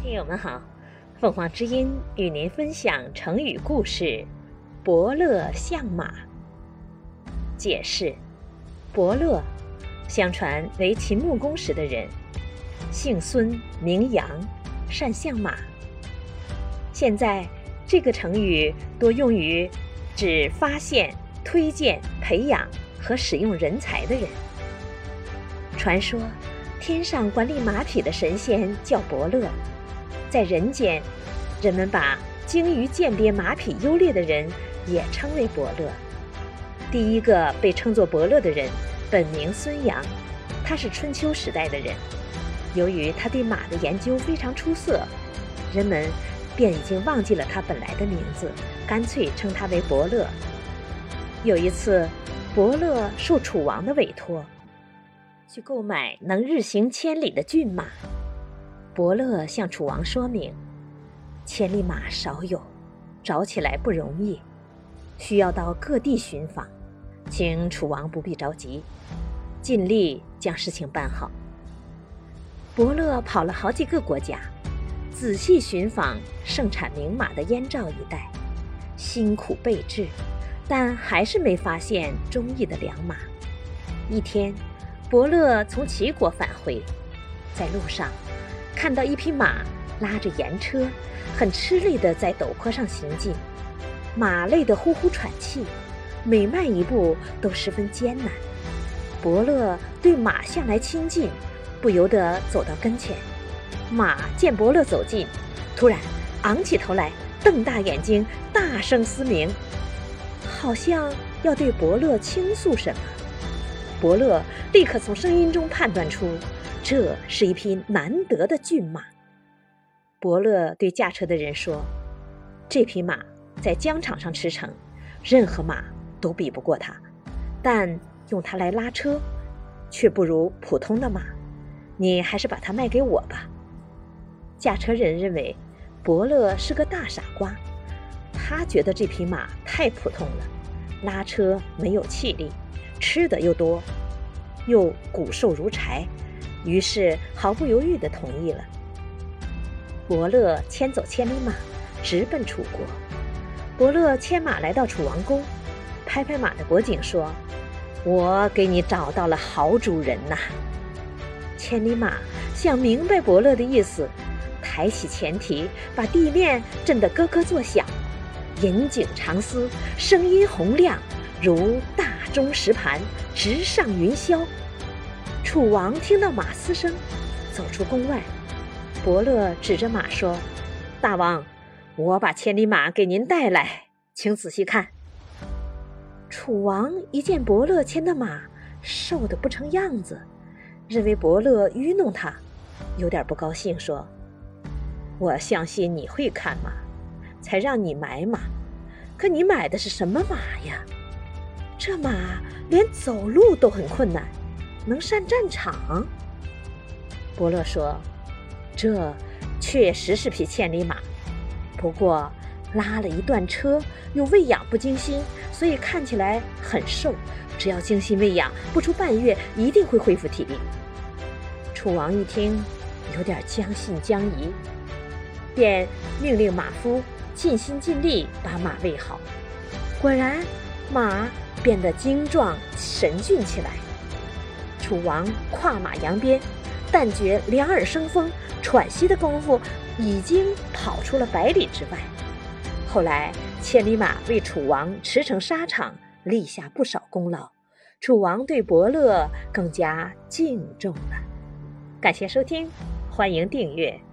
听友们好，凤凰之音与您分享成语故事“伯乐相马”。解释：伯乐，相传为秦穆公时的人，姓孙，名杨，善相马。现在这个成语多用于指发现、推荐、培养和使用人才的人。传说，天上管理马匹的神仙叫伯乐。在人间，人们把精于鉴别马匹优劣的人也称为伯乐。第一个被称作伯乐的人，本名孙阳，他是春秋时代的人。由于他对马的研究非常出色，人们便已经忘记了他本来的名字，干脆称他为伯乐。有一次，伯乐受楚王的委托，去购买能日行千里的骏马。伯乐向楚王说明：千里马少有，找起来不容易，需要到各地寻访，请楚王不必着急，尽力将事情办好。伯乐跑了好几个国家，仔细寻访盛产名马的燕赵一带，辛苦备至，但还是没发现中意的良马。一天，伯乐从齐国返回，在路上。看到一匹马拉着盐车，很吃力地在陡坡上行进，马累得呼呼喘气，每迈一步都十分艰难。伯乐对马向来亲近，不由得走到跟前。马见伯乐走近，突然昂起头来，瞪大眼睛，大声嘶鸣，好像要对伯乐倾诉什么。伯乐立刻从声音中判断出。这是一匹难得的骏马。伯乐对驾车的人说：“这匹马在疆场上驰骋，任何马都比不过它，但用它来拉车，却不如普通的马。你还是把它卖给我吧。”驾车人认为伯乐是个大傻瓜，他觉得这匹马太普通了，拉车没有气力，吃的又多，又骨瘦如柴。于是毫不犹豫地同意了。伯乐牵走千里马，直奔楚国。伯乐牵马来到楚王宫，拍拍马的脖颈说：“我给你找到了好主人呐！”千里马想明白伯乐的意思，抬起前蹄，把地面震得咯咯作响，引颈长嘶，声音洪亮，如大钟石盘，直上云霄。楚王听到马嘶声，走出宫外。伯乐指着马说：“大王，我把千里马给您带来，请仔细看。”楚王一见伯乐牵的马瘦得不成样子，认为伯乐愚弄他，有点不高兴，说：“我相信你会看马，才让你买马。可你买的是什么马呀？这马连走路都很困难。”能上战场？伯乐说：“这确实是匹千里马，不过拉了一段车，又喂养不精心，所以看起来很瘦。只要精心喂养，不出半月一定会恢复体力。”楚王一听，有点将信将疑，便命令马夫尽心尽力把马喂好。果然，马变得精壮神俊起来。楚王跨马扬鞭，但觉两耳生风，喘息的功夫已经跑出了百里之外。后来，千里马为楚王驰骋沙场，立下不少功劳，楚王对伯乐更加敬重了。感谢收听，欢迎订阅。